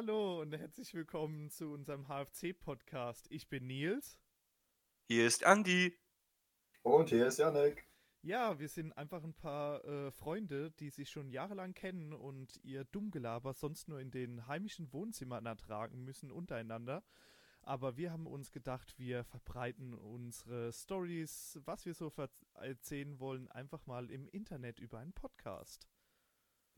Hallo und herzlich willkommen zu unserem HFC-Podcast. Ich bin Nils. Hier ist Andi. Und hier ist Janik. Ja, wir sind einfach ein paar äh, Freunde, die sich schon jahrelang kennen und ihr Dummgelaber sonst nur in den heimischen Wohnzimmern ertragen müssen untereinander. Aber wir haben uns gedacht, wir verbreiten unsere Stories, was wir so erzählen wollen, einfach mal im Internet über einen Podcast.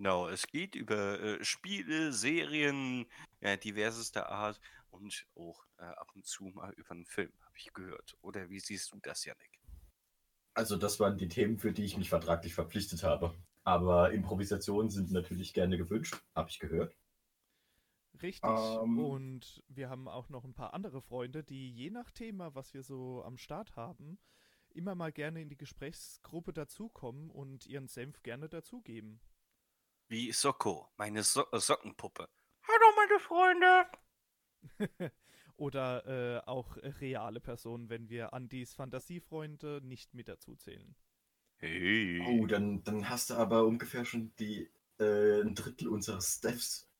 Genau, es geht über äh, Spiele, Serien, äh, diversester Art und auch äh, ab und zu mal über einen Film, habe ich gehört. Oder wie siehst du das, Janik? Also das waren die Themen, für die ich mich vertraglich verpflichtet habe. Aber Improvisationen sind natürlich gerne gewünscht, habe ich gehört. Richtig. Ähm. und wir haben auch noch ein paar andere Freunde, die je nach Thema, was wir so am Start haben, immer mal gerne in die Gesprächsgruppe dazukommen und ihren Senf gerne dazugeben. Wie Socko, meine so äh, Sockenpuppe. Hallo meine Freunde! Oder äh, auch reale Personen, wenn wir Andis Fantasiefreunde nicht mit dazu zählen. Hey. Oh, dann, dann hast du aber ungefähr schon die, äh, ein Drittel unseres Staffs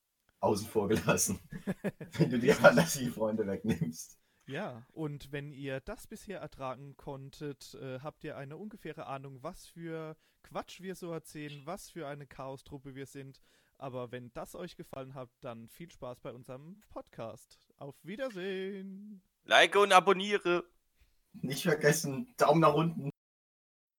außen vor gelassen, wenn du die Fantasiefreunde wegnimmst. Ja, und wenn ihr das bisher ertragen konntet, äh, habt ihr eine ungefähre Ahnung, was für Quatsch wir so erzählen, was für eine Chaostruppe wir sind. Aber wenn das euch gefallen hat, dann viel Spaß bei unserem Podcast. Auf Wiedersehen. Like und abonniere. Nicht vergessen, Daumen nach unten.